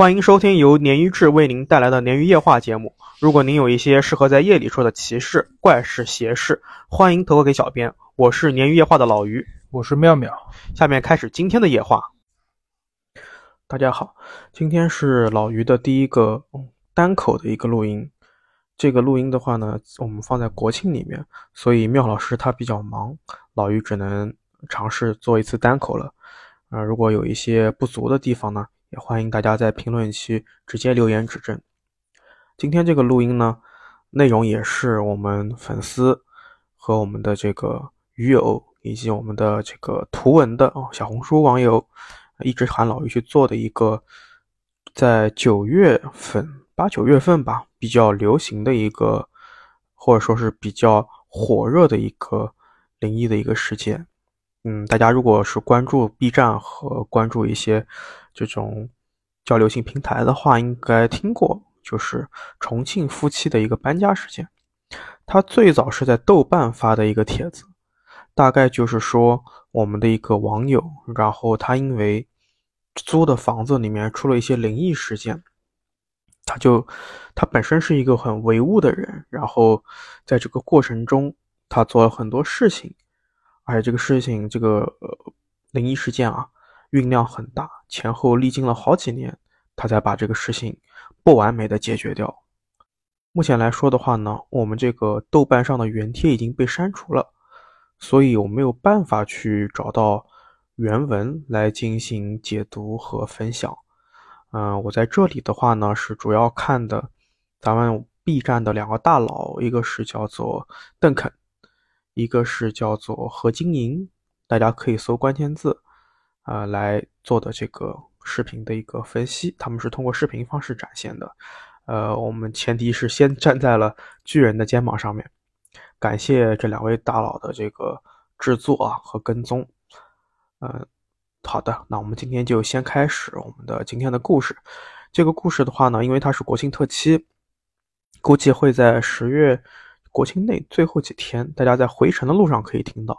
欢迎收听由鲶鱼志为您带来的鲶鱼夜话节目。如果您有一些适合在夜里说的奇事、怪事、邪事，欢迎投稿给小编。我是鲶鱼夜话的老鱼，我是妙妙。下面开始今天的夜话。大家好，今天是老鱼的第一个单口的一个录音。这个录音的话呢，我们放在国庆里面，所以妙老师他比较忙，老鱼只能尝试做一次单口了。啊，如果有一些不足的地方呢？也欢迎大家在评论区直接留言指正。今天这个录音呢，内容也是我们粉丝和我们的这个鱼友以及我们的这个图文的哦小红书网友一直喊老于去做的一个，在九月份八九月份吧比较流行的一个，或者说是比较火热的一个灵异的一个事件。嗯，大家如果是关注 B 站和关注一些这种交流性平台的话，应该听过，就是重庆夫妻的一个搬家事件。他最早是在豆瓣发的一个帖子，大概就是说我们的一个网友，然后他因为租的房子里面出了一些灵异事件，他就他本身是一个很唯物的人，然后在这个过程中，他做了很多事情。而且这个事情，这个呃灵异事件啊，酝酿很大，前后历经了好几年，他才把这个事情不完美的解决掉。目前来说的话呢，我们这个豆瓣上的原帖已经被删除了，所以我没有办法去找到原文来进行解读和分享。嗯，我在这里的话呢，是主要看的咱们 B 站的两个大佬，一个是叫做邓肯。一个是叫做何金莹，大家可以搜关键字，呃来做的这个视频的一个分析。他们是通过视频方式展现的，呃，我们前提是先站在了巨人的肩膀上面。感谢这两位大佬的这个制作啊和跟踪。嗯，好的，那我们今天就先开始我们的今天的故事。这个故事的话呢，因为它是国庆特期，估计会在十月。国庆内最后几天，大家在回程的路上可以听到。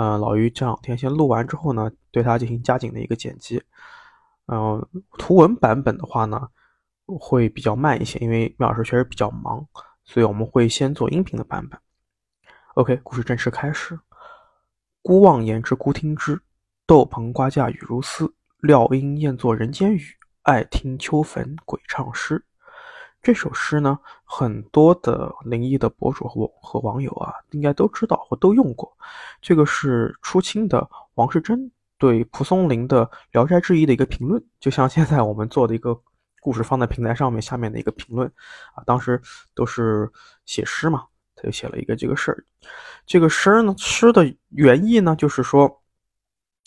嗯，老于这两天先录完之后呢，对它进行加紧的一个剪辑。嗯，图文版本的话呢，会比较慢一些，因为妙老师确实比较忙，所以我们会先做音频的版本。OK，故事正式开始。孤望言之，孤听之。豆棚瓜架雨如丝，料应厌作人间语。爱听秋坟鬼唱诗。这首诗呢，很多的灵异的博主和和网友啊，应该都知道或都用过。这个是初清的王世贞对蒲松龄的《聊斋志异》的一个评论，就像现在我们做的一个故事放在平台上面下面的一个评论啊。当时都是写诗嘛，他就写了一个这个事儿。这个诗呢，诗的原意呢，就是说。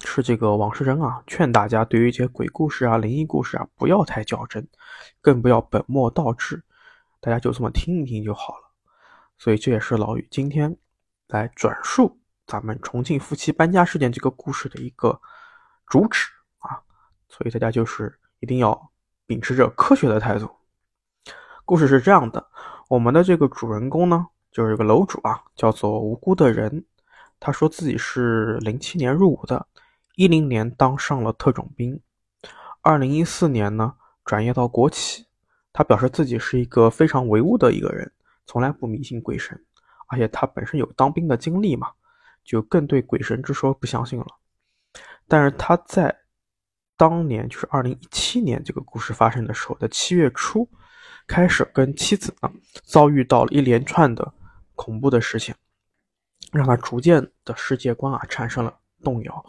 是这个王世贞啊，劝大家对于一些鬼故事啊、灵异故事啊，不要太较真，更不要本末倒置，大家就这么听一听就好了。所以这也是老宇今天来转述咱们重庆夫妻搬家事件这个故事的一个主旨啊。所以大家就是一定要秉持着科学的态度。故事是这样的，我们的这个主人公呢，就是这个楼主啊，叫做无辜的人，他说自己是零七年入伍的。一零年当上了特种兵，二零一四年呢转业到国企。他表示自己是一个非常唯物的一个人，从来不迷信鬼神，而且他本身有当兵的经历嘛，就更对鬼神之说不相信了。但是他在当年，就是二零一七年这个故事发生的时候的七月初，开始跟妻子呢遭遇到了一连串的恐怖的事情，让他逐渐的世界观啊产生了动摇。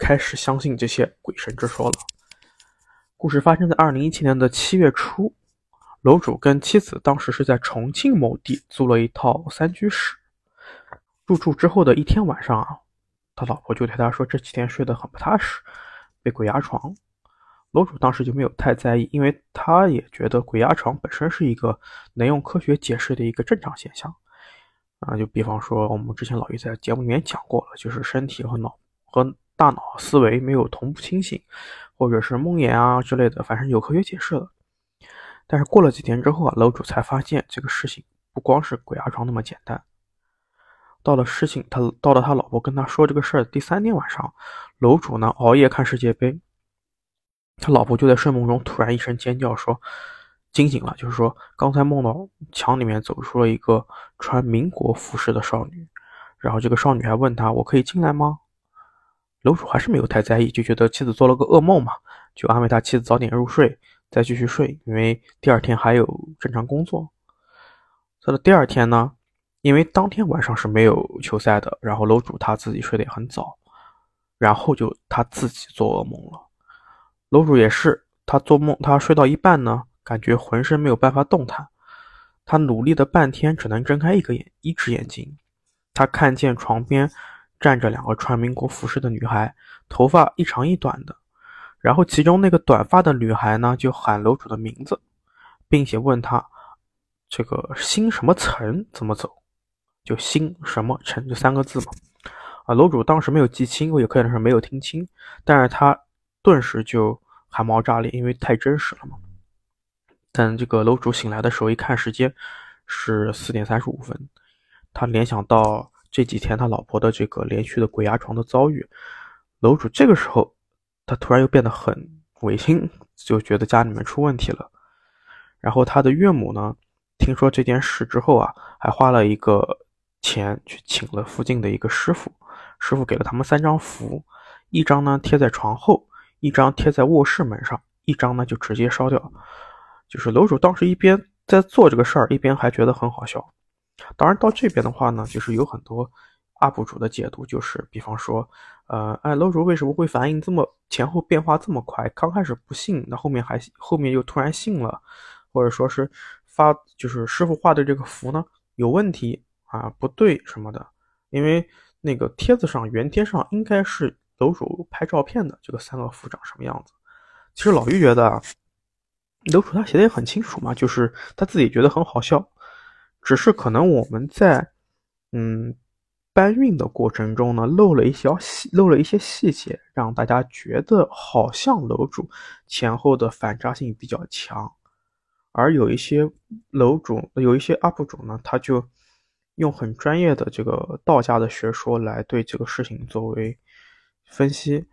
开始相信这些鬼神之说了。故事发生在二零一七年的七月初，楼主跟妻子当时是在重庆某地租了一套三居室。入住之后的一天晚上啊，他老婆就对他说：“这几天睡得很不踏实，被鬼压床。”楼主当时就没有太在意，因为他也觉得鬼压床本身是一个能用科学解释的一个正常现象。啊，就比方说我们之前老于在节目里面讲过了，就是身体和脑和。大脑思维没有同步清醒，或者是梦魇啊之类的，反正有科学解释了。但是过了几天之后啊，楼主才发现这个事情不光是鬼压床那么简单。到了事情，他到了他老婆跟他说这个事儿第三天晚上，楼主呢熬夜看世界杯，他老婆就在睡梦中突然一声尖叫，说惊醒了，就是说刚才梦到墙里面走出了一个穿民国服饰的少女，然后这个少女还问他：“我可以进来吗？”楼主还是没有太在意，就觉得妻子做了个噩梦嘛，就安慰他妻子早点入睡，再继续睡，因为第二天还有正常工作。到了第二天呢，因为当天晚上是没有球赛的，然后楼主他自己睡得也很早，然后就他自己做噩梦了。楼主也是，他做梦，他睡到一半呢，感觉浑身没有办法动弹，他努力的半天，只能睁开一个眼，一只眼睛，他看见床边。站着两个穿民国服饰的女孩，头发一长一短的。然后其中那个短发的女孩呢，就喊楼主的名字，并且问他这个新什么城怎么走，就新什么城这三个字嘛。啊，楼主当时没有记清，我也可能是没有听清，但是他顿时就汗毛炸裂，因为太真实了嘛。等这个楼主醒来的时候，一看时间是四点三十五分，他联想到。这几天他老婆的这个连续的鬼压床的遭遇，楼主这个时候他突然又变得很违心，就觉得家里面出问题了。然后他的岳母呢，听说这件事之后啊，还花了一个钱去请了附近的一个师傅，师傅给了他们三张符，一张呢贴在床后，一张贴在卧室门上，一张呢就直接烧掉。就是楼主当时一边在做这个事儿，一边还觉得很好笑。当然，到这边的话呢，就是有很多 UP 主的解读，就是比方说，呃，哎，楼主为什么会反应这么前后变化这么快？刚开始不信，那后面还后面又突然信了，或者说是发就是师傅画的这个符呢有问题啊，不对什么的，因为那个帖子上原贴上应该是楼主拍照片的这个三个符长什么样子。其实老于觉得啊楼主他写的也很清楚嘛，就是他自己觉得很好笑。只是可能我们在，嗯，搬运的过程中呢，漏了一些细，漏了一些细节，让大家觉得好像楼主前后的反差性比较强，而有一些楼主，有一些 UP 主呢，他就用很专业的这个道家的学说来对这个事情作为分析。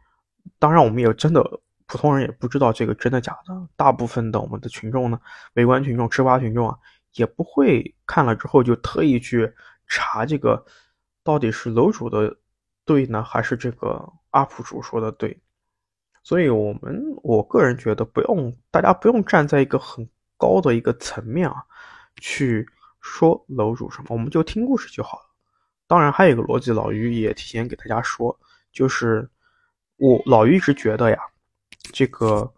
当然，我们也真的普通人也不知道这个真的假的。大部分的我们的群众呢，围观群众、吃瓜群众啊。也不会看了之后就特意去查这个到底是楼主的对呢，还是这个 UP 主说的对？所以，我们我个人觉得不用大家不用站在一个很高的一个层面啊去说楼主什么，我们就听故事就好了。当然，还有一个逻辑，老于也提前给大家说，就是我老于一直觉得呀，这个。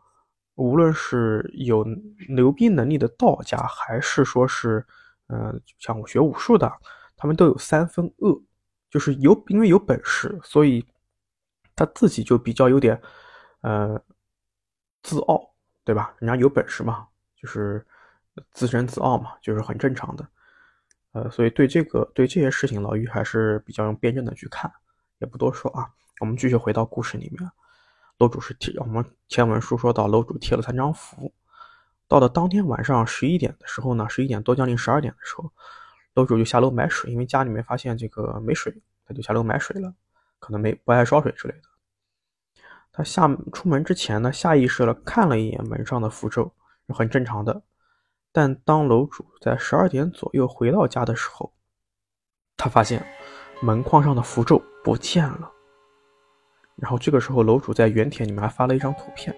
无论是有牛逼能力的道家，还是说是，嗯，像我学武术的，他们都有三分恶，就是有因为有本事，所以他自己就比较有点，呃，自傲，对吧？人家有本事嘛，就是自尊自傲嘛，就是很正常的。呃，所以对这个对这些事情，老于还是比较用辩证的去看，也不多说啊。我们继续回到故事里面。楼主是贴，我们前文书说到楼主贴了三张符，到了当天晚上十一点的时候呢，十一点多将近十二点的时候，楼主就下楼买水，因为家里面发现这个没水，他就下楼买水了，可能没不爱烧水之类的。他下出门之前呢，下意识的看了一眼门上的符咒，是很正常的。但当楼主在十二点左右回到家的时候，他发现门框上的符咒不见了。然后这个时候，楼主在原帖里面还发了一张图片，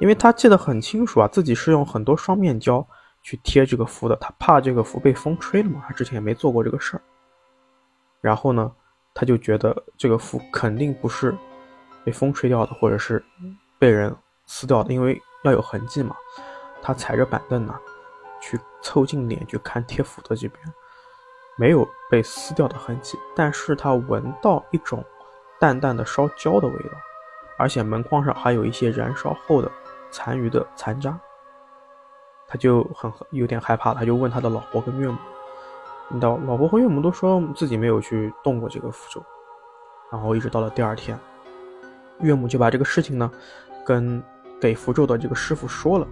因为他记得很清楚啊，自己是用很多双面胶去贴这个符的，他怕这个符被风吹了嘛，他之前也没做过这个事儿。然后呢，他就觉得这个符肯定不是被风吹掉的，或者是被人撕掉的，因为要有痕迹嘛。他踩着板凳呢，去凑近脸去看贴符的这边，没有被撕掉的痕迹，但是他闻到一种。淡淡的烧焦的味道，而且门框上还有一些燃烧后的残余的残渣，他就很有点害怕，他就问他的老婆跟岳母，老老婆和岳母都说自己没有去动过这个符咒，然后一直到了第二天，岳母就把这个事情呢，跟给符咒的这个师傅说了，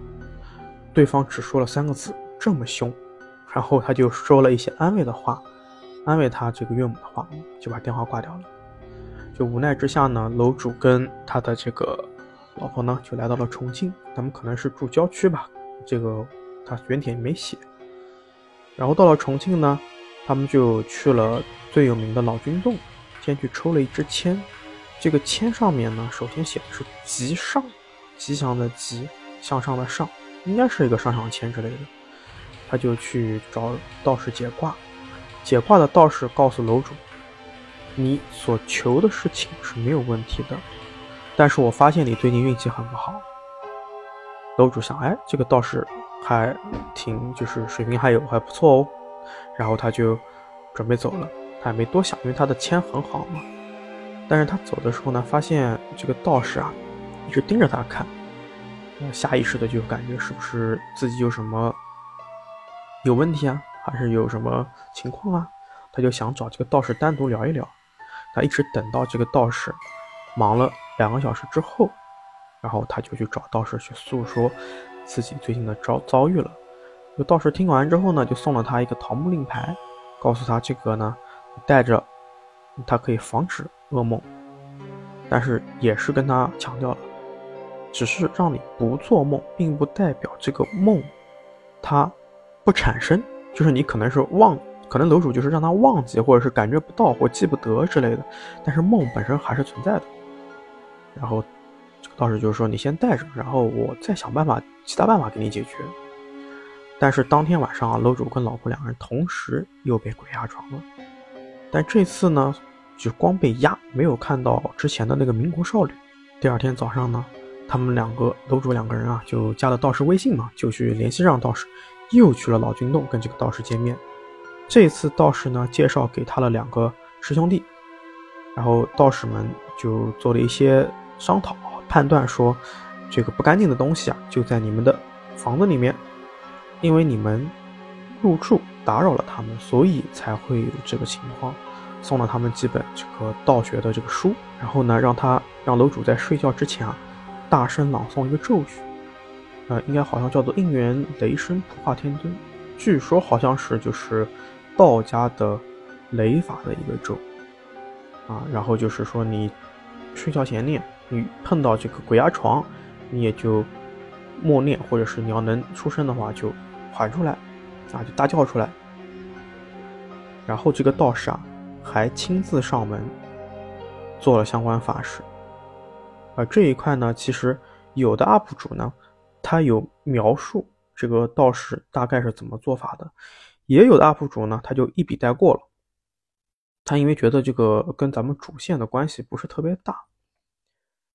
对方只说了三个字，这么凶，然后他就说了一些安慰的话，安慰他这个岳母的话，就把电话挂掉了。就无奈之下呢，楼主跟他的这个老婆呢就来到了重庆，他们可能是住郊区吧，这个他原帖没写。然后到了重庆呢，他们就去了最有名的老君洞，先去抽了一支签。这个签上面呢，首先写的是“吉上”，吉祥的吉，向上的上，应该是一个上上签之类的。他就去找道士解卦，解卦的道士告诉楼主，你所求的事情是没有问题的，但是我发现你最近运气很不好。楼主想，哎，这个道士。还挺就是水平还有还不错哦，然后他就准备走了，他也没多想，因为他的签很好嘛。但是他走的时候呢，发现这个道士啊一直盯着他看，下意识的就感觉是不是自己有什么有问题啊，还是有什么情况啊？他就想找这个道士单独聊一聊。他一直等到这个道士忙了两个小时之后，然后他就去找道士去诉说。自己最近的遭遭遇了，这个道士听完之后呢，就送了他一个桃木令牌，告诉他这个呢，带着，他可以防止噩梦，但是也是跟他强调了，只是让你不做梦，并不代表这个梦，它不产生，就是你可能是忘，可能楼主就是让他忘记，或者是感觉不到或记不得之类的，但是梦本身还是存在的，然后。这个道士就是说，你先带着，然后我再想办法，其他办法给你解决。但是当天晚上啊，楼主跟老婆两个人同时又被鬼压床了。但这次呢，就光被压，没有看到之前的那个民国少女。第二天早上呢，他们两个楼主两个人啊，就加了道士微信嘛，就去联系上道士，又去了老君洞跟这个道士见面。这次道士呢，介绍给他了两个师兄弟，然后道士们就做了一些商讨。判断说，这个不干净的东西啊，就在你们的房子里面，因为你们入住打扰了他们，所以才会有这个情况。送了他们几本这个道学的这个书，然后呢，让他让楼主在睡觉之前啊，大声朗诵一个咒语，呃，应该好像叫做应元雷声普化天尊，据说好像是就是道家的雷法的一个咒啊，然后就是说你睡觉前念。你碰到这个鬼压床，你也就默念，或者是你要能出声的话，就喊出来，啊，就大叫出来。然后这个道士啊，还亲自上门做了相关法事。而这一块呢，其实有的 UP 主呢，他有描述这个道士大概是怎么做法的，也有的 UP 主呢，他就一笔带过了。他因为觉得这个跟咱们主线的关系不是特别大。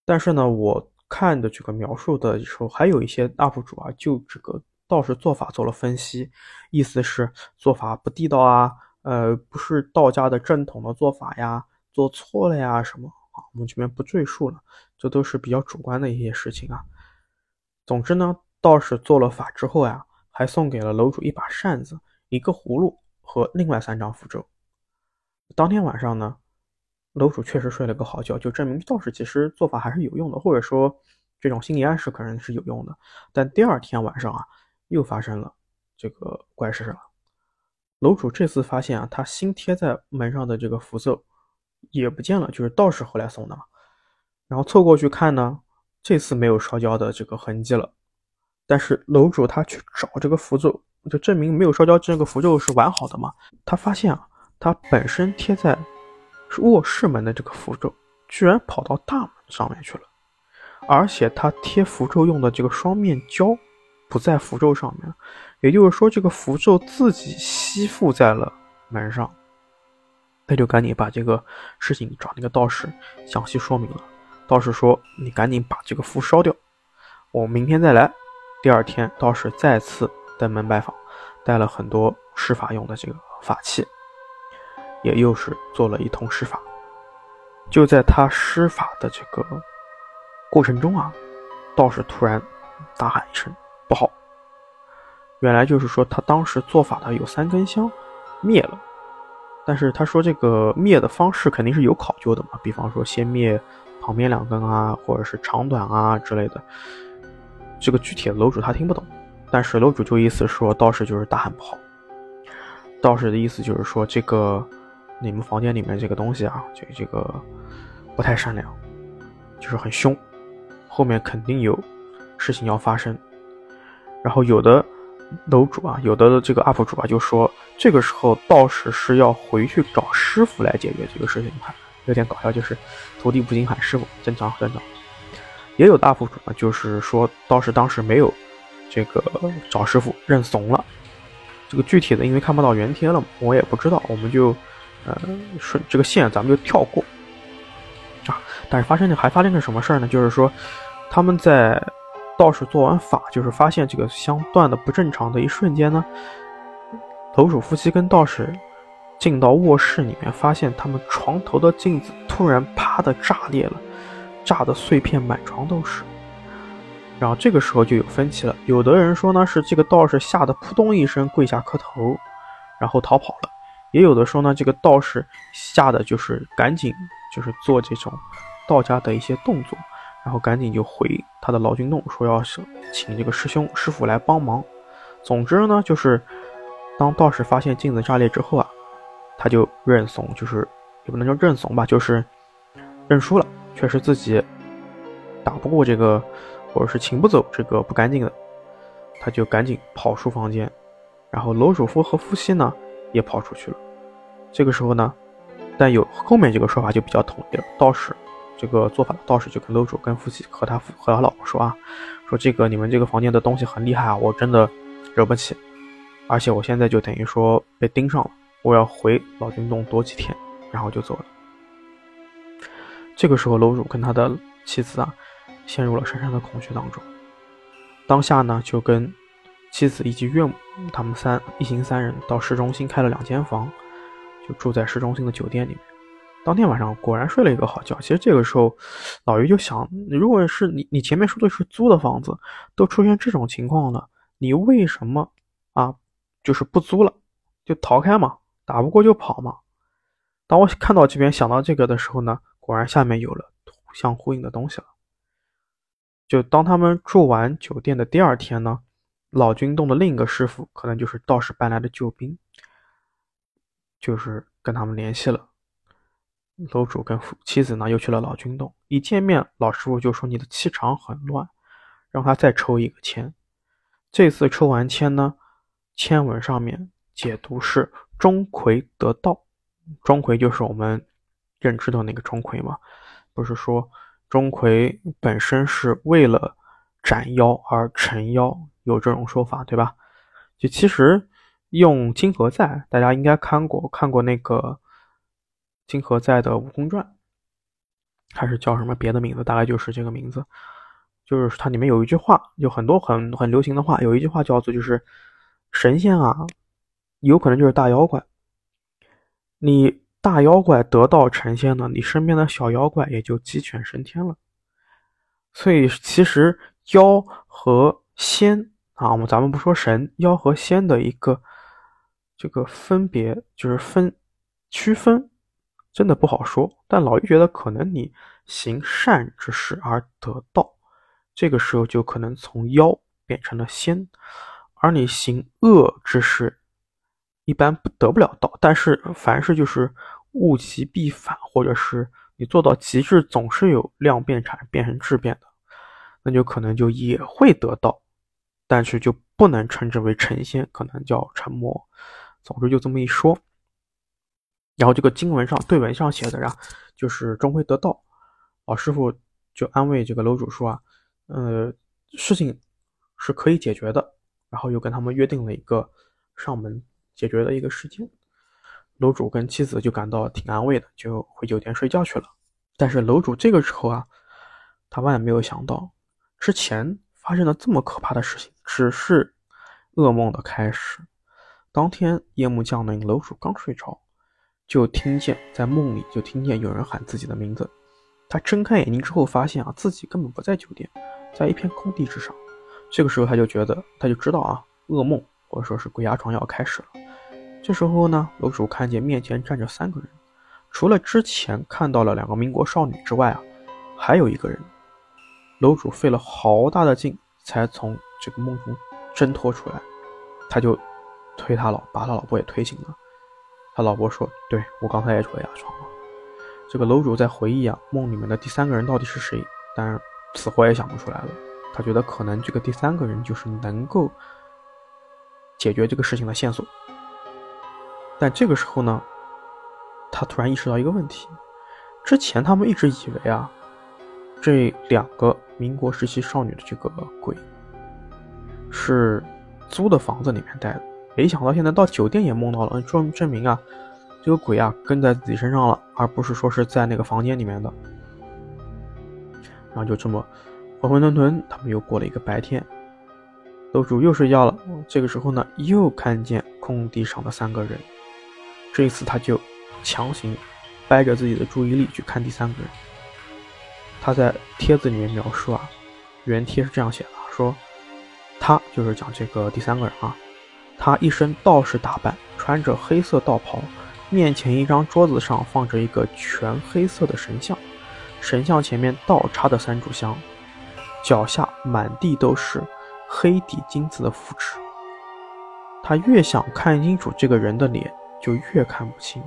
但是呢，我看的这个描述的时候，还有一些 UP 主啊，就这个道士做法做了分析，意思是做法不地道啊，呃，不是道家的正统的做法呀，做错了呀什么啊，我们这边不赘述了，这都是比较主观的一些事情啊。总之呢，道士做了法之后呀，还送给了楼主一把扇子、一个葫芦和另外三张符咒。当天晚上呢。楼主确实睡了个好觉，就证明道士其实做法还是有用的，或者说这种心理暗示可能是有用的。但第二天晚上啊，又发生了这个怪事了。楼主这次发现啊，他新贴在门上的这个符咒也不见了，就是道士后来送的嘛。然后凑过去看呢，这次没有烧焦的这个痕迹了。但是楼主他去找这个符咒，就证明没有烧焦，这个符咒是完好的嘛。他发现啊，他本身贴在。卧室门的这个符咒居然跑到大门上面去了，而且他贴符咒用的这个双面胶不在符咒上面，也就是说这个符咒自己吸附在了门上。那就赶紧把这个事情找那个道士详细说明了。道士说：“你赶紧把这个符烧掉，我明天再来。”第二天，道士再次登门拜访，带了很多施法用的这个法器。也又是做了一通施法，就在他施法的这个过程中啊，道士突然大喊一声“不好”。原来就是说他当时做法的有三根香灭了，但是他说这个灭的方式肯定是有考究的嘛，比方说先灭旁边两根啊，或者是长短啊之类的。这个具体的楼主他听不懂，但是楼主就意思说道士就是大喊不好。道士的意思就是说这个。你们房间里面这个东西啊，这这个不太善良，就是很凶，后面肯定有事情要发生。然后有的楼主啊，有的这个 UP 主啊，就说这个时候道士是要回去找师傅来解决这个事情，有点搞笑，就是徒弟不禁喊师傅，正常正常。也有大 UP 主呢，就是说道士当时没有这个找师傅认怂了。这个具体的，因为看不到原贴了，我也不知道，我们就呃顺这个线，咱们就跳过啊。但是发生的还发生个什么事儿呢？就是说他们在道士做完法，就是发现这个香断的不正常的一瞬间呢，楼主夫妻跟道士进到卧室里面，发现他们床头的镜子突然啪的炸裂了。炸的碎片满床都是，然后这个时候就有分歧了。有的人说呢是这个道士吓得扑通一声跪下磕头，然后逃跑了；也有的说呢这个道士吓得就是赶紧就是做这种道家的一些动作，然后赶紧就回他的老君洞说要请这个师兄师傅来帮忙。总之呢就是当道士发现镜子炸裂之后啊，他就认怂，就是也不能叫认怂吧，就是认输了。确实自己打不过这个，或者是请不走这个不干净的，他就赶紧跑出房间，然后楼主夫和夫妻呢也跑出去了。这个时候呢，但有后面这个说法就比较统一了。道士这个做法的道士就跟楼主跟夫妻和他和他老婆说啊，说这个你们这个房间的东西很厉害啊，我真的惹不起，而且我现在就等于说被盯上了，我要回老君洞躲几天，然后就走了。这个时候，楼主跟他的妻子啊，陷入了深深的恐惧当中。当下呢，就跟妻子以及岳母他们三一行三人到市中心开了两间房，就住在市中心的酒店里面。当天晚上果然睡了一个好觉。其实这个时候，老于就想，如果是你，你前面说的是租的房子，都出现这种情况了，你为什么啊，就是不租了，就逃开嘛，打不过就跑嘛。当我看到这边想到这个的时候呢？果然，下面有了相呼应的东西了。就当他们住完酒店的第二天呢，老君洞的另一个师傅，可能就是道士搬来的救兵，就是跟他们联系了。楼主跟妻子呢，又去了老君洞。一见面，老师傅就说：“你的气场很乱，让他再抽一个签。”这次抽完签呢，签文上面解读是“钟馗得道”，钟馗就是我们。认知的那个钟馗嘛，不是说钟馗本身是为了斩妖而成妖，有这种说法对吧？就其实用金河在，大家应该看过看过那个金河在的《悟空传》，还是叫什么别的名字？大概就是这个名字。就是它里面有一句话，有很多很很流行的话，有一句话叫做就是神仙啊，有可能就是大妖怪，你。大妖怪得道成仙了，你身边的小妖怪也就鸡犬升天了。所以其实妖和仙啊，我们咱们不说神，妖和仙的一个这个分别就是分区分，真的不好说。但老于觉得，可能你行善之事而得道，这个时候就可能从妖变成了仙，而你行恶之事。一般不得不了道，但是凡是就是物极必反，或者是你做到极致，总是有量变产变成质变的，那就可能就也会得到，但是就不能称之为成仙，可能叫成魔。总之就这么一说。然后这个经文上对文上写的呀，就是终会得道。老师傅就安慰这个楼主说啊，呃，事情是可以解决的。然后又跟他们约定了一个上门。解决了一个事件，楼主跟妻子就感到挺安慰的，就回酒店睡觉去了。但是楼主这个时候啊，他万万没有想到，之前发生了这么可怕的事情，只是噩梦的开始。当天夜幕降临，楼主刚睡着，就听见在梦里就听见有人喊自己的名字。他睁开眼睛之后，发现啊，自己根本不在酒店，在一片空地之上。这个时候他就觉得，他就知道啊，噩梦或者说是鬼压床要开始了。这时候呢，楼主看见面前站着三个人，除了之前看到了两个民国少女之外啊，还有一个人。楼主费了好大的劲才从这个梦中挣脱出来，他就推他老，把他老婆也推醒了。他老婆说：“对我刚才也鬼压床了。”这个楼主在回忆啊，梦里面的第三个人到底是谁？但是死活也想不出来了。他觉得可能这个第三个人就是能够解决这个事情的线索。但这个时候呢，他突然意识到一个问题：之前他们一直以为啊，这两个民国时期少女的这个鬼是租的房子里面待的，没想到现在到酒店也梦到了，证证明啊，这个鬼啊跟在自己身上了，而不是说是在那个房间里面的。然后就这么浑浑沌沌，他们又过了一个白天。楼主又睡觉了，这个时候呢，又看见空地上的三个人。这一次他就强行掰着自己的注意力去看第三个人。他在帖子里面描述啊，原帖是这样写的：说他就是讲这个第三个人啊，他一身道士打扮，穿着黑色道袍，面前一张桌子上放着一个全黑色的神像。神像前面倒插的三炷香，脚下满地都是黑底金字的符纸。他越想看清楚这个人的脸，就越看不清。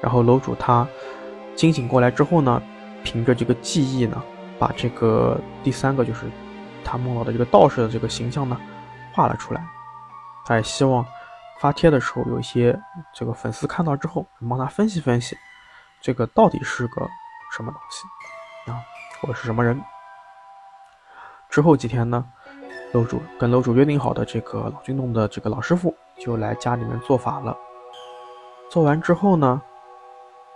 然后楼主他惊醒过来之后呢，凭着这个记忆呢，把这个第三个就是他梦到的这个道士的这个形象呢画了出来。他也希望发帖的时候有一些这个粉丝看到之后，帮他分析分析，这个到底是个。什么东西啊？我是什么人？之后几天呢，楼主跟楼主约定好的这个老君洞的这个老师傅就来家里面做法了。做完之后呢，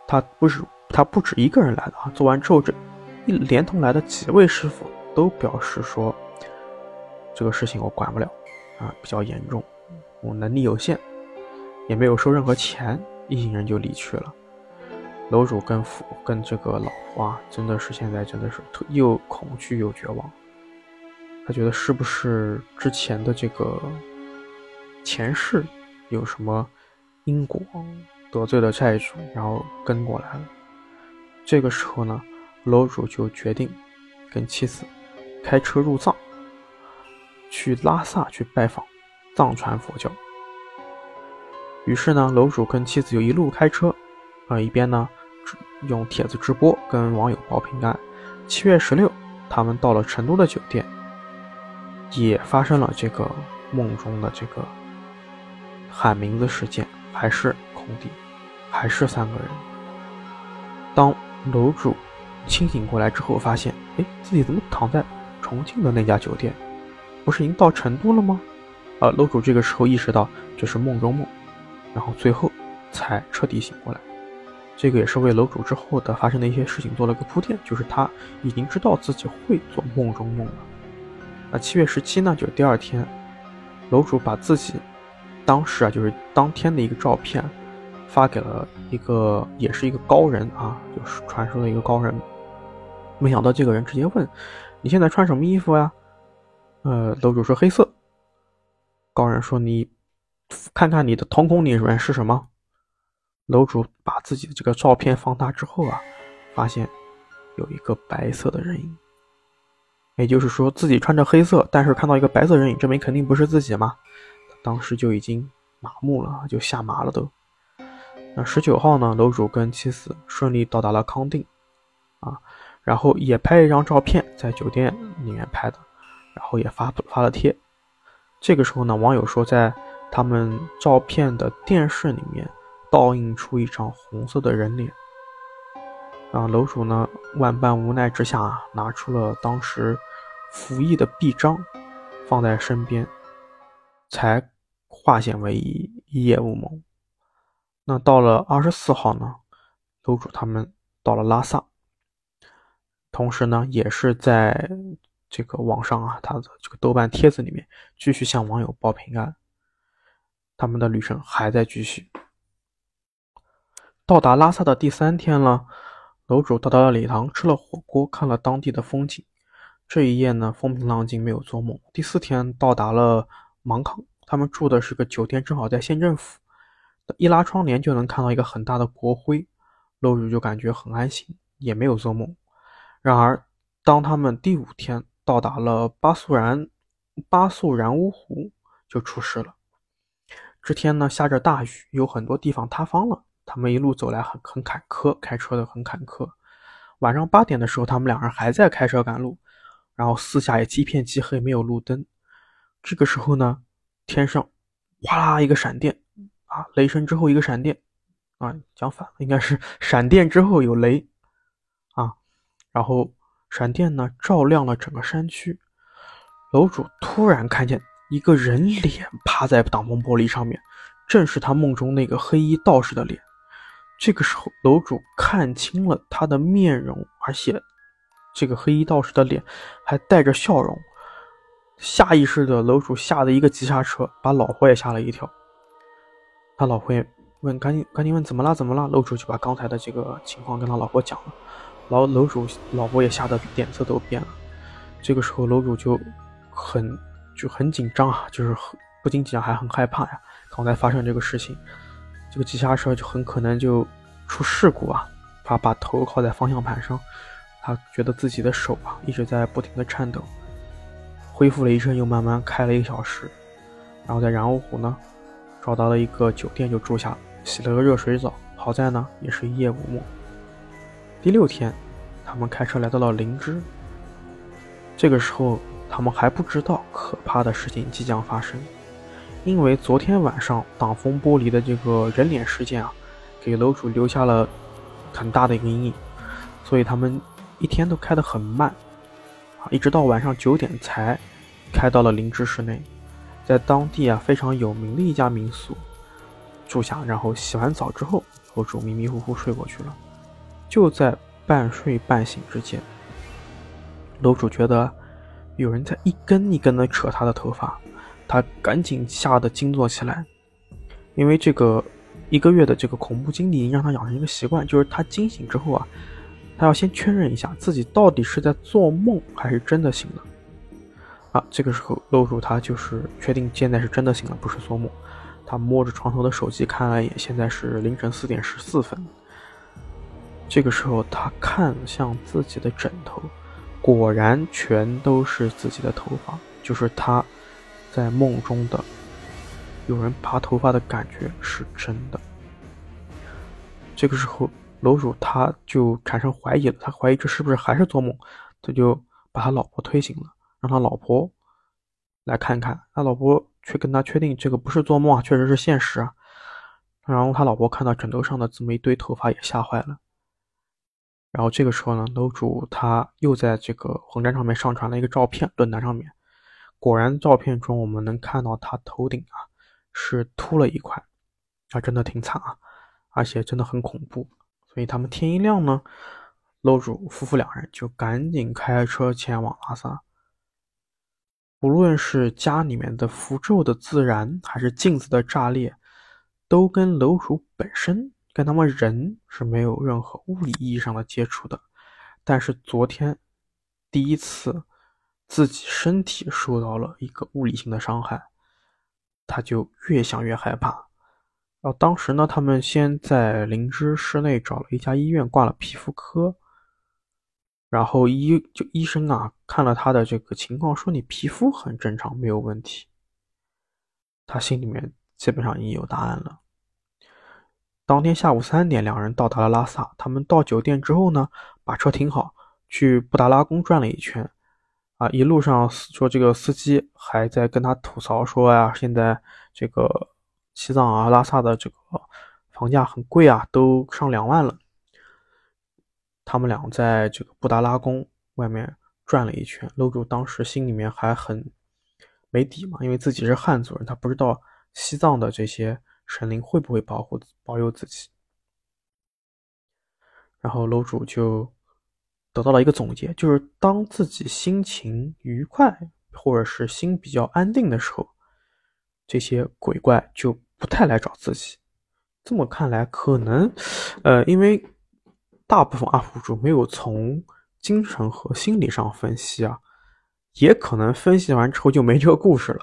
他不是他不止一个人来的啊。做完之后，这一连同来的几位师傅都表示说，这个事情我管不了啊，比较严重，我能力有限，也没有收任何钱，一行人就离去了。楼主跟父跟这个老婆啊，真的是现在真的是又恐惧又绝望。他觉得是不是之前的这个前世有什么因果得罪了债主，然后跟过来了。这个时候呢，楼主就决定跟妻子开车入藏，去拉萨去拜访藏传佛教。于是呢，楼主跟妻子就一路开车，啊，一边呢。用帖子直播跟网友报平安。七月十六，他们到了成都的酒店，也发生了这个梦中的这个喊名字事件，还是空地，还是三个人。当楼主清醒过来之后，发现，哎，自己怎么躺在重庆的那家酒店？不是已经到成都了吗？啊，楼主这个时候意识到这是梦中梦，然后最后才彻底醒过来。这个也是为楼主之后的发生的一些事情做了个铺垫，就是他已经知道自己会做梦中梦了。那七月十七呢，就是第二天，楼主把自己当时啊，就是当天的一个照片发给了一个也是一个高人啊，就是传说的一个高人。没想到这个人直接问：“你现在穿什么衣服呀？”呃，楼主说：“黑色。”高人说：“你看看你的瞳孔里面是什么？”楼主把自己的这个照片放大之后啊，发现有一个白色的人影，也就是说自己穿着黑色，但是看到一个白色人影，证明肯定不是自己嘛。当时就已经麻木了，就吓麻了都。那十九号呢，楼主跟妻子顺利到达了康定，啊，然后也拍了一张照片，在酒店里面拍的，然后也发发了贴。这个时候呢，网友说在他们照片的电视里面。倒映出一张红色的人脸，啊，楼主呢万般无奈之下，拿出了当时服役的臂章，放在身边，才化险为夷，一夜无梦。那到了二十四号呢，楼主他们到了拉萨，同时呢，也是在这个网上啊，他的这个豆瓣帖子里面继续向网友报平安，他们的旅程还在继续。到达拉萨的第三天了，楼主到达了礼堂，吃了火锅，看了当地的风景。这一夜呢，风平浪静，没有做梦。第四天到达了芒康，他们住的是个酒店，正好在县政府，一拉窗帘就能看到一个很大的国徽。楼主就感觉很安心，也没有做梦。然而，当他们第五天到达了巴素然巴素然乌湖，就出事了。这天呢，下着大雨，有很多地方塌方了。他们一路走来很很坎坷，开车的很坎坷。晚上八点的时候，他们两人还在开车赶路，然后四下也一片漆黑，没有路灯。这个时候呢，天上哗啦一个闪电啊，雷声之后一个闪电啊，讲反了，应该是闪电之后有雷啊，然后闪电呢照亮了整个山区。楼主突然看见一个人脸趴在挡风玻璃上面，正是他梦中那个黑衣道士的脸。这个时候，楼主看清了他的面容，而且这个黑衣道士的脸还带着笑容。下意识的，楼主吓得一个急刹车，把老婆也吓了一跳。他老婆也问：“赶紧，赶紧问怎么了？怎么了？”楼主就把刚才的这个情况跟他老婆讲了。老楼主老婆也吓得脸色都变了。这个时候，楼主就。很就很紧张啊，就是很不仅紧张，还很害怕呀。刚才发生这个事情，这个急刹车就很可能就出事故啊。他把头靠在方向盘上，他觉得自己的手啊一直在不停的颤抖。恢复了一阵，又慢慢开了一个小时，然后在然乌湖呢找到了一个酒店就住下了，洗了个热水澡。好在呢也是一夜无梦。第六天，他们开车来到了灵芝。这个时候。他们还不知道可怕的事情即将发生，因为昨天晚上挡风玻璃的这个人脸事件啊，给楼主留下了很大的一个阴影，所以他们一天都开得很慢，一直到晚上九点才开到了灵芝市内，在当地啊非常有名的一家民宿住下，然后洗完澡之后，楼主迷迷糊糊睡过去了。就在半睡半醒之间，楼主觉得。有人在一根一根的扯他的头发，他赶紧吓得惊坐起来，因为这个一个月的这个恐怖经历让他养成一个习惯，就是他惊醒之后啊，他要先确认一下自己到底是在做梦还是真的醒了。啊，这个时候露出他就是确定现在是真的醒了，不是做梦。他摸着床头的手机看了一眼，现在是凌晨四点十四分。这个时候他看向自己的枕头。果然，全都是自己的头发，就是他在梦中的有人拔头发的感觉是真的。这个时候，楼主他就产生怀疑了，他怀疑这是不是还是做梦，他就把他老婆推醒了，让他老婆来看看。他老婆却跟他确定这个不是做梦啊，确实是现实啊。然后他老婆看到枕头上的这么一堆头发，也吓坏了。然后这个时候呢，楼主他又在这个网站上面上传了一个照片，论坛上面，果然照片中我们能看到他头顶啊是秃了一块，啊真的挺惨啊，而且真的很恐怖。所以他们天一亮呢，楼主夫妇两人就赶紧开车前往拉萨。无论是家里面的符咒的自燃，还是镜子的炸裂，都跟楼主本身。跟他们人是没有任何物理意义上的接触的，但是昨天第一次自己身体受到了一个物理性的伤害，他就越想越害怕。然后当时呢，他们先在灵芝市内找了一家医院挂了皮肤科，然后医就医生啊看了他的这个情况，说你皮肤很正常，没有问题。他心里面基本上已经有答案了。当天下午三点，两人到达了拉萨。他们到酒店之后呢，把车停好，去布达拉宫转了一圈。啊，一路上说这个司机还在跟他吐槽说呀，现在这个西藏啊、拉萨的这个房价很贵啊，都上两万了。他们俩在这个布达拉宫外面转了一圈，楼主当时心里面还很没底嘛，因为自己是汉族人，他不知道西藏的这些。神灵会不会保护保佑自己？然后楼主就得到了一个总结，就是当自己心情愉快或者是心比较安定的时候，这些鬼怪就不太来找自己。这么看来，可能，呃，因为大部分 UP 主没有从精神和心理上分析啊，也可能分析完之后就没这个故事了。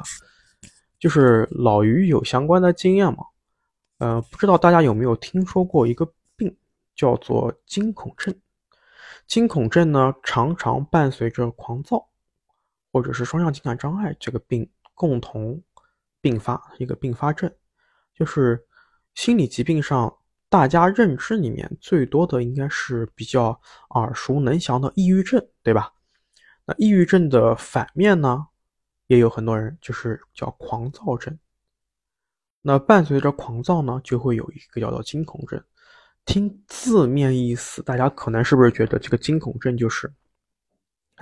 就是老于有相关的经验嘛？呃，不知道大家有没有听说过一个病，叫做惊恐症。惊恐症呢，常常伴随着狂躁，或者是双向情感障碍这个病共同并发一个并发症。就是心理疾病上，大家认知里面最多的应该是比较耳熟能详的抑郁症，对吧？那抑郁症的反面呢，也有很多人就是叫狂躁症。那伴随着狂躁呢，就会有一个叫做惊恐症。听字面意思，大家可能是不是觉得这个惊恐症就是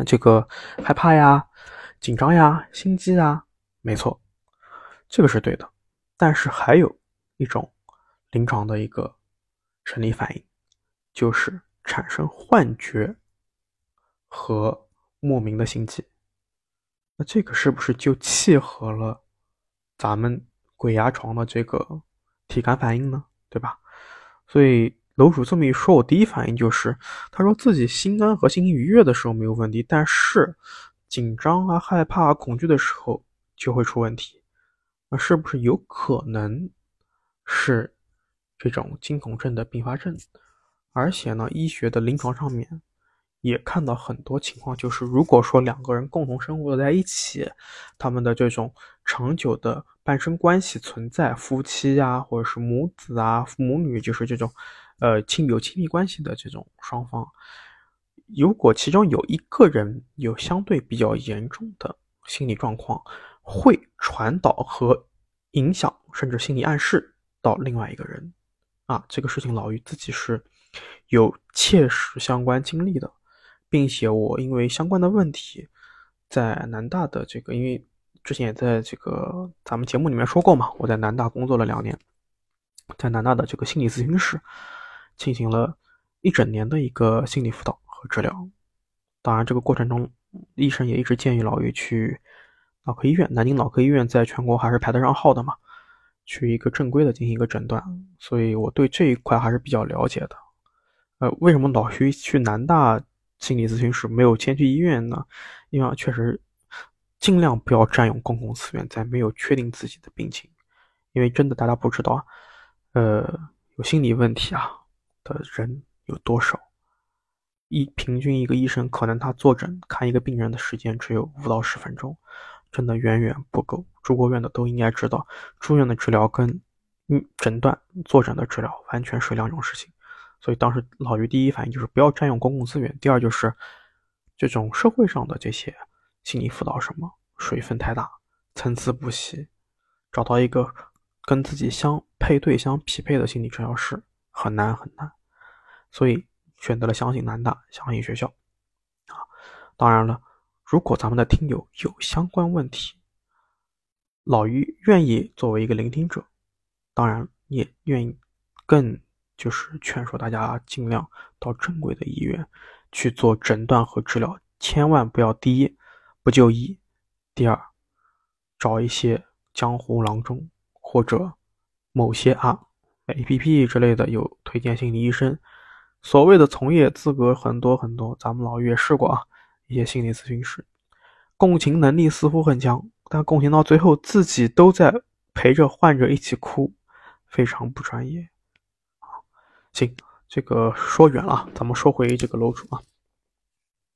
这个害怕呀、紧张呀、心悸啊？没错，这个是对的。但是还有一种临床的一个生理反应，就是产生幻觉和莫名的心悸。那这个是不是就契合了咱们鬼压床的这个体感反应呢？对吧？所以楼主这么一说，我第一反应就是，他说自己心安和心情愉悦的时候没有问题，但是紧张啊、害怕、恐惧的时候就会出问题。那是不是有可能是这种惊恐症的并发症？而且呢，医学的临床上面也看到很多情况，就是如果说两个人共同生活在一起，他们的这种长久的。伴生关系存在，夫妻啊，或者是母子啊、母女，就是这种，呃，亲有亲密关系的这种双方，如果其中有一个人有相对比较严重的心理状况，会传导和影响，甚至心理暗示到另外一个人，啊，这个事情老于自己是有切实相关经历的，并且我因为相关的问题，在南大的这个，因为。之前也在这个咱们节目里面说过嘛，我在南大工作了两年，在南大的这个心理咨询室进行了一整年的一个心理辅导和治疗。当然，这个过程中，医生也一直建议老于去脑科医院，南京脑科医院在全国还是排得上号的嘛，去一个正规的进行一个诊断。所以我对这一块还是比较了解的。呃，为什么老徐去南大心理咨询室没有先去医院呢？因为确实。尽量不要占用公共资源，在没有确定自己的病情，因为真的大家不知道，呃，有心理问题啊的人有多少？一平均一个医生可能他坐诊看一个病人的时间只有五到十分钟，真的远远不够。住过院的都应该知道，住院的治疗跟嗯诊断坐诊的治疗完全是两种事情。所以当时老于第一反应就是不要占用公共资源，第二就是这种社会上的这些。心理辅导什么水分太大，参差不齐，找到一个跟自己相配对、相匹配的心理治疗师很难很难，所以选择了相信南大、相信学校。啊，当然了，如果咱们的听友有相关问题，老于愿意作为一个聆听者，当然也愿意更就是劝说大家尽量到正规的医院去做诊断和治疗，千万不要第一。不就医，第二，找一些江湖郎中或者某些啊 A P P 之类的有推荐心理医生。所谓的从业资格很多很多，咱们老于也试过啊，一些心理咨询师，共情能力似乎很强，但共情到最后自己都在陪着患者一起哭，非常不专业。行，这个说远了，咱们说回这个楼主啊，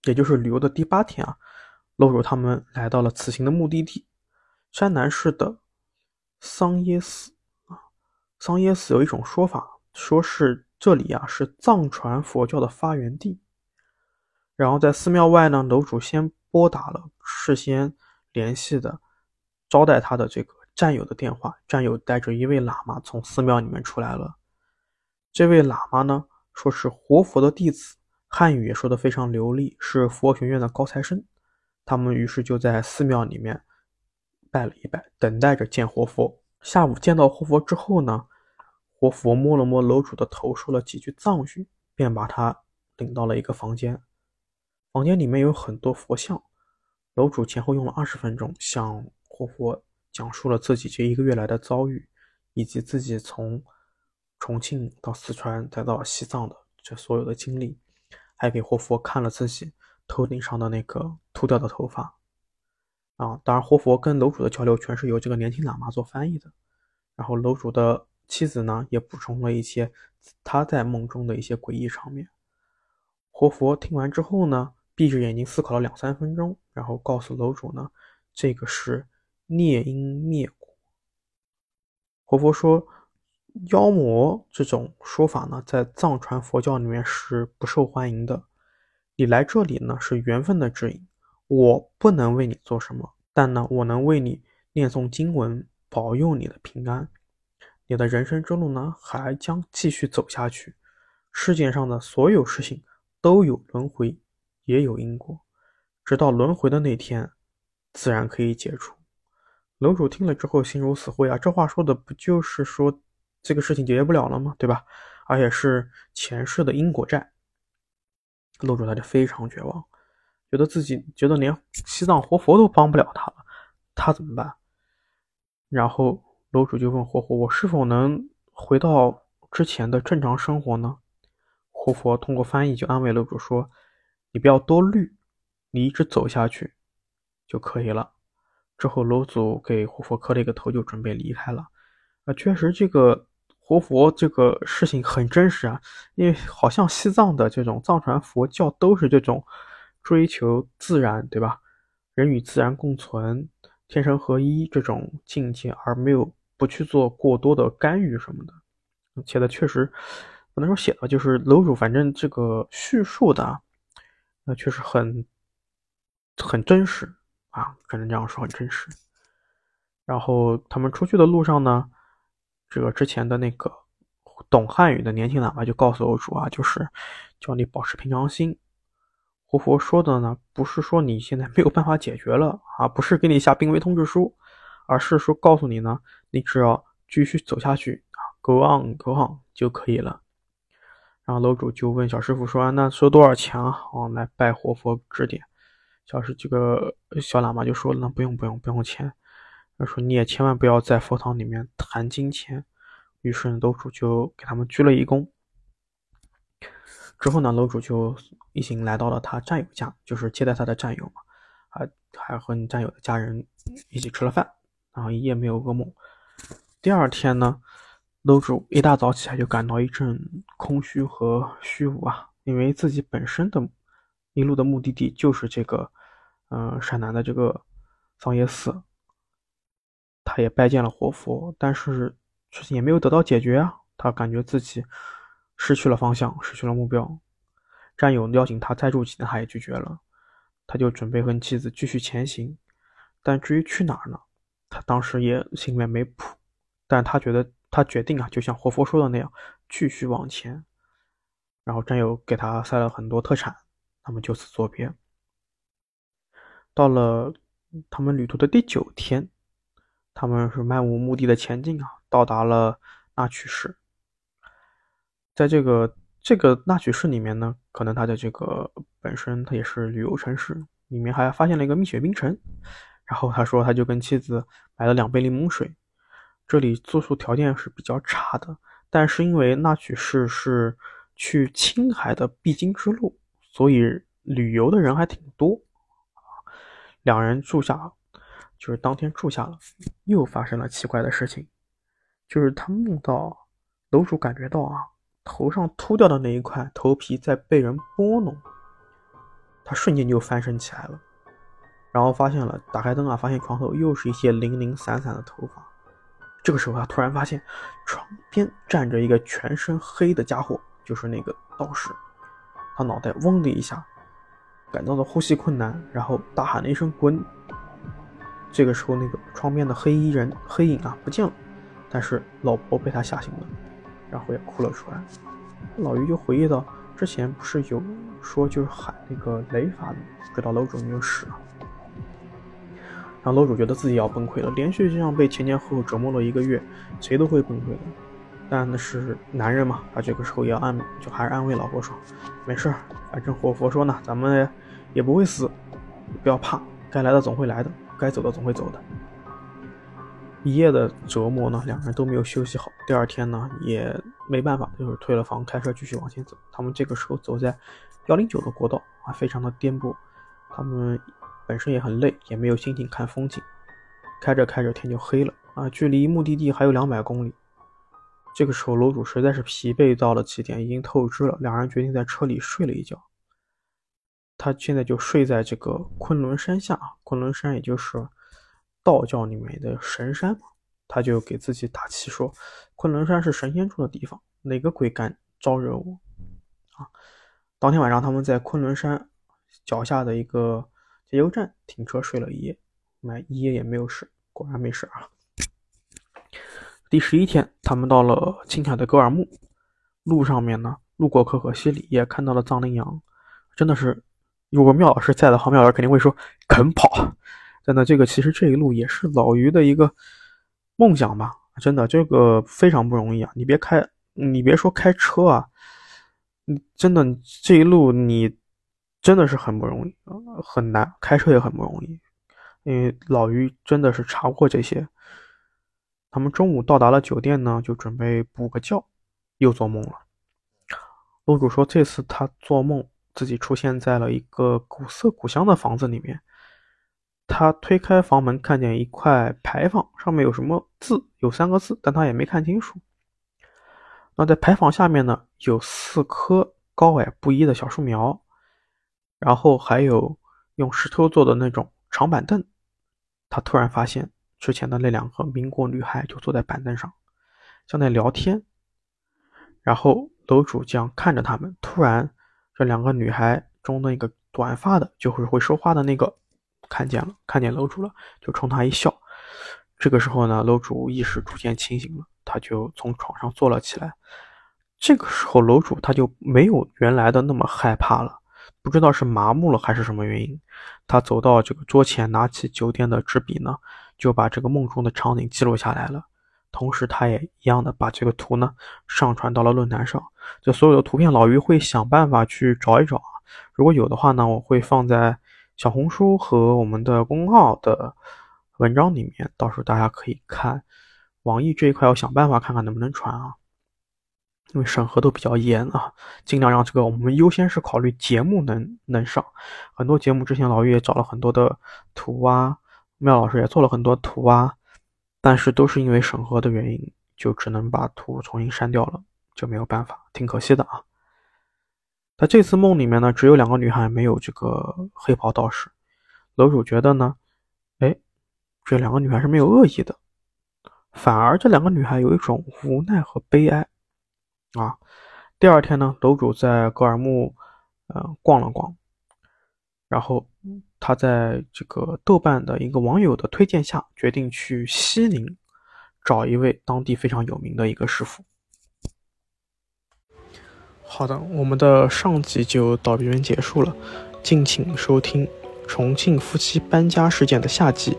也就是旅游的第八天啊。楼主他们来到了此行的目的地山南市的桑耶寺啊。桑耶寺有一种说法，说是这里啊是藏传佛教的发源地。然后在寺庙外呢，楼主先拨打了事先联系的招待他的这个战友的电话，战友带着一位喇嘛从寺庙里面出来了。这位喇嘛呢，说是活佛的弟子，汉语也说得非常流利，是佛学院的高材生。他们于是就在寺庙里面拜了一拜，等待着见活佛。下午见到活佛之后呢，活佛摸了摸楼主的头，说了几句藏语，便把他领到了一个房间。房间里面有很多佛像，楼主前后用了二十分钟，向活佛讲述了自己这一个月来的遭遇，以及自己从重庆到四川再到西藏的这所有的经历，还给活佛看了自己。头顶上的那个秃掉的头发，啊，当然活佛跟楼主的交流全是由这个年轻喇嘛做翻译的。然后楼主的妻子呢，也补充了一些他在梦中的一些诡异场面。活佛听完之后呢，闭着眼睛思考了两三分钟，然后告诉楼主呢，这个是孽因灭果。活佛说，妖魔这种说法呢，在藏传佛教里面是不受欢迎的。你来这里呢，是缘分的指引。我不能为你做什么，但呢，我能为你念诵经文，保佑你的平安。你的人生之路呢，还将继续走下去。世界上的所有事情都有轮回，也有因果，直到轮回的那天，自然可以解除。楼主听了之后，心如死灰啊！这话说的不就是说这个事情解决不了了吗？对吧？而且是前世的因果债。楼主他就非常绝望，觉得自己觉得连西藏活佛都帮不了他了，他怎么办？然后楼主就问活佛：“我是否能回到之前的正常生活呢？”活佛通过翻译就安慰楼主说：“你不要多虑，你一直走下去就可以了。”之后，楼主给活佛磕了一个头，就准备离开了。啊，确实，这个活佛这个事情很真实啊，因为好像西藏的这种藏传佛教都是这种追求自然，对吧？人与自然共存、天人合一这种境界，而没有不去做过多的干预什么的。写的确实不能说写的，就是楼主，反正这个叙述的，确实很很真实。啊，可能这样说很真实。然后他们出去的路上呢，这个之前的那个懂汉语的年轻喇嘛就告诉欧主啊，就是叫你保持平常心。活佛说的呢，不是说你现在没有办法解决了啊，不是给你下病危通知书，而是说告诉你呢，你只要继续走下去啊，go on go on 就可以了。然后楼主就问小师傅说，那收多少钱啊？哦，来拜活佛指点。小师这个小喇嘛就说：“那不用不用不用钱。”他说：“你也千万不要在佛堂里面谈金钱。”于是楼主就给他们鞠了一躬。之后呢，楼主就一行来到了他战友家，就是接待他的战友嘛，还还和你战友的家人一起吃了饭，然后一夜没有噩梦。第二天呢，楼主一大早起来就感到一阵空虚和虚无啊，因为自己本身的。一路的目的地就是这个，嗯，陕南的这个桑耶寺。他也拜见了活佛，但是事情也没有得到解决啊。他感觉自己失去了方向，失去了目标。战友邀请他再住几天，他也拒绝了。他就准备和妻子继续前行，但至于去哪儿呢？他当时也心里面没谱。但他觉得他决定啊，就像活佛说的那样，继续往前。然后战友给他塞了很多特产。他们就此作别。到了他们旅途的第九天，他们是漫无目的的前进啊，到达了纳曲市。在这个这个纳曲市里面呢，可能它的这个本身它也是旅游城市，里面还发现了一个蜜雪冰城。然后他说，他就跟妻子买了两杯柠檬水。这里住宿条件是比较差的，但是因为那曲市是去青海的必经之路。所以旅游的人还挺多。两人住下，就是当天住下了，又发生了奇怪的事情，就是他梦到楼主感觉到啊，头上秃掉的那一块头皮在被人拨弄，他瞬间就翻身起来了，然后发现了，打开灯啊，发现床头又是一些零零散散的头发。这个时候他突然发现床边站着一个全身黑的家伙，就是那个道士。他脑袋嗡的一下，感到了呼吸困难，然后大喊了一声“滚”。这个时候，那个窗边的黑衣人黑影啊不见了，但是老婆被他吓醒了，然后也哭了出来。老于就回忆到之前不是有说就是喊那个雷法，知道楼主有没有使啊？让楼主觉得自己要崩溃了，连续这样被前前后后折磨了一个月，谁都会崩溃的。但那是男人嘛，他这个时候也要安，就还是安慰老婆说：“没事儿，反正活佛说呢，咱们也不会死，不要怕，该来的总会来的，该走的总会走的。”一夜的折磨呢，两人都没有休息好。第二天呢，也没办法，就是退了房，开车继续往前走。他们这个时候走在幺零九的国道啊，非常的颠簸，他们本身也很累，也没有心情看风景。开着开着，天就黑了啊，距离目的地还有两百公里。这个时候，楼主实在是疲惫到了极点，已经透支了。两人决定在车里睡了一觉。他现在就睡在这个昆仑山下，昆仑山也就是道教里面的神山嘛。他就给自己打气说：“昆仑山是神仙住的地方，哪个鬼敢招惹我？”啊！当天晚上，他们在昆仑山脚下的一个加油站停车睡了一夜，买一夜也没有事，果然没事啊。第十一天，他们到了青海的格尔木，路上面呢，路过可可西里，也看到了藏羚羊，真的是，如果妙老师在的话，妙老师肯定会说肯跑。真的，这个其实这一路也是老于的一个梦想吧，真的，这个非常不容易啊！你别开，你别说开车啊，真的这一路你。真的是很不容易，很难，开车也很不容易。因为老于真的是查过这些。他们中午到达了酒店呢，就准备补个觉，又做梦了。楼主说，这次他做梦自己出现在了一个古色古香的房子里面。他推开房门，看见一块牌坊，上面有什么字？有三个字，但他也没看清楚。那在牌坊下面呢，有四棵高矮不一的小树苗。然后还有用石头做的那种长板凳，他突然发现之前的那两个民国女孩就坐在板凳上，像在聊天。然后楼主这样看着他们，突然这两个女孩中那个短发的，就是会说话的那个，看见了，看见楼主了，就冲他一笑。这个时候呢，楼主意识逐渐清醒了，他就从床上坐了起来。这个时候，楼主他就没有原来的那么害怕了。不知道是麻木了还是什么原因，他走到这个桌前，拿起酒店的纸笔呢，就把这个梦中的场景记录下来了。同时，他也一样的把这个图呢上传到了论坛上。这所有的图片，老于会想办法去找一找啊。如果有的话呢，我会放在小红书和我们的公号的文章里面，到时候大家可以看。网易这一块要想办法看看能不能传啊。因为审核都比较严啊，尽量让这个我们优先是考虑节目能能上。很多节目之前老岳也找了很多的图啊，妙老师也做了很多图啊，但是都是因为审核的原因，就只能把图重新删掉了，就没有办法，挺可惜的啊。在这次梦里面呢，只有两个女孩，没有这个黑袍道士。楼主觉得呢，哎，这两个女孩是没有恶意的，反而这两个女孩有一种无奈和悲哀。啊，第二天呢，楼主在格尔木，呃，逛了逛，然后他在这个豆瓣的一个网友的推荐下，决定去西宁找一位当地非常有名的一个师傅。好的，我们的上集就到这边结束了，敬请收听重庆夫妻搬家事件的下集。